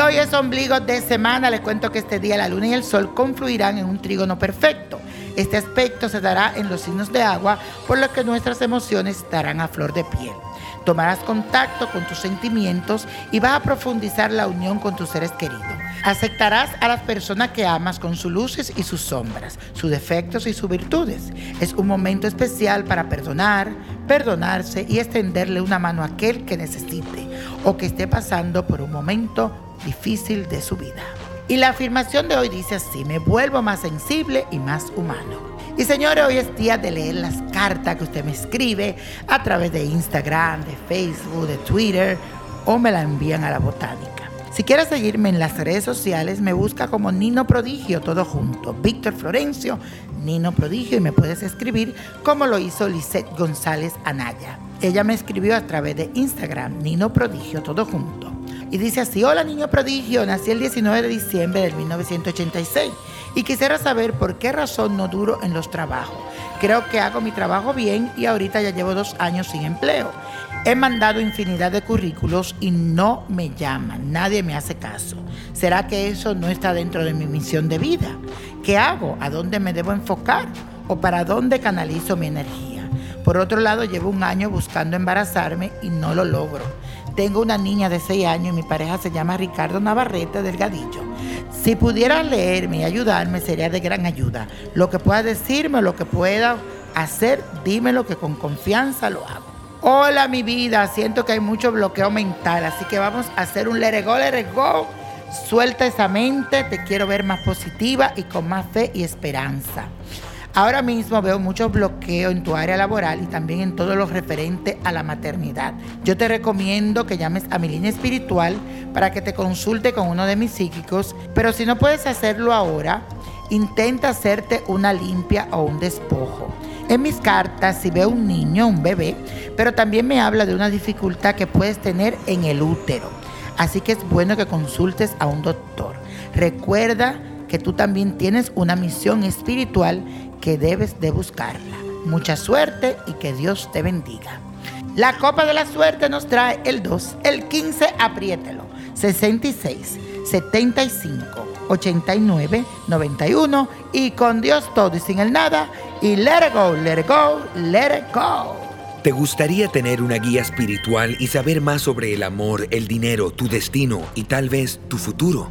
hoy es ombligo de semana, les cuento que este día la luna y el sol confluirán en un trígono perfecto. Este aspecto se dará en los signos de agua, por lo que nuestras emociones estarán a flor de piel. Tomarás contacto con tus sentimientos y vas a profundizar la unión con tus seres queridos. Aceptarás a las personas que amas con sus luces y sus sombras, sus defectos y sus virtudes. Es un momento especial para perdonar, perdonarse y extenderle una mano a aquel que necesite o que esté pasando por un momento difícil de su vida. Y la afirmación de hoy dice así, me vuelvo más sensible y más humano. Y señores, hoy es día de leer las cartas que usted me escribe a través de Instagram, de Facebook, de Twitter o me la envían a la botánica. Si quieres seguirme en las redes sociales, me busca como Nino Prodigio, todo junto. Víctor Florencio, Nino Prodigio, y me puedes escribir como lo hizo Lisette González Anaya. Ella me escribió a través de Instagram, Nino Prodigio, todo junto. Y dice así, hola niño prodigio, nací el 19 de diciembre del 1986 y quisiera saber por qué razón no duro en los trabajos. Creo que hago mi trabajo bien y ahorita ya llevo dos años sin empleo. He mandado infinidad de currículos y no me llaman, nadie me hace caso. ¿Será que eso no está dentro de mi misión de vida? ¿Qué hago? ¿A dónde me debo enfocar? ¿O para dónde canalizo mi energía? Por otro lado, llevo un año buscando embarazarme y no lo logro. Tengo una niña de 6 años y mi pareja se llama Ricardo Navarrete Delgadillo. Si pudieras leerme y ayudarme sería de gran ayuda. Lo que puedas decirme, lo que pueda hacer, dímelo que con confianza lo hago. Hola mi vida, siento que hay mucho bloqueo mental, así que vamos a hacer un let it go, let it go. Suelta esa mente, te quiero ver más positiva y con más fe y esperanza. Ahora mismo veo mucho bloqueo en tu área laboral y también en todo lo referente a la maternidad. Yo te recomiendo que llames a mi línea espiritual para que te consulte con uno de mis psíquicos, pero si no puedes hacerlo ahora, intenta hacerte una limpia o un despojo. En mis cartas, si veo un niño, un bebé, pero también me habla de una dificultad que puedes tener en el útero. Así que es bueno que consultes a un doctor. Recuerda que tú también tienes una misión espiritual que debes de buscarla. Mucha suerte y que Dios te bendiga. La copa de la suerte nos trae el 2, el 15, apriételo, 66, 75, 89, 91 y con Dios todo y sin el nada y let it go, let it go, let it go. ¿Te gustaría tener una guía espiritual y saber más sobre el amor, el dinero, tu destino y tal vez tu futuro?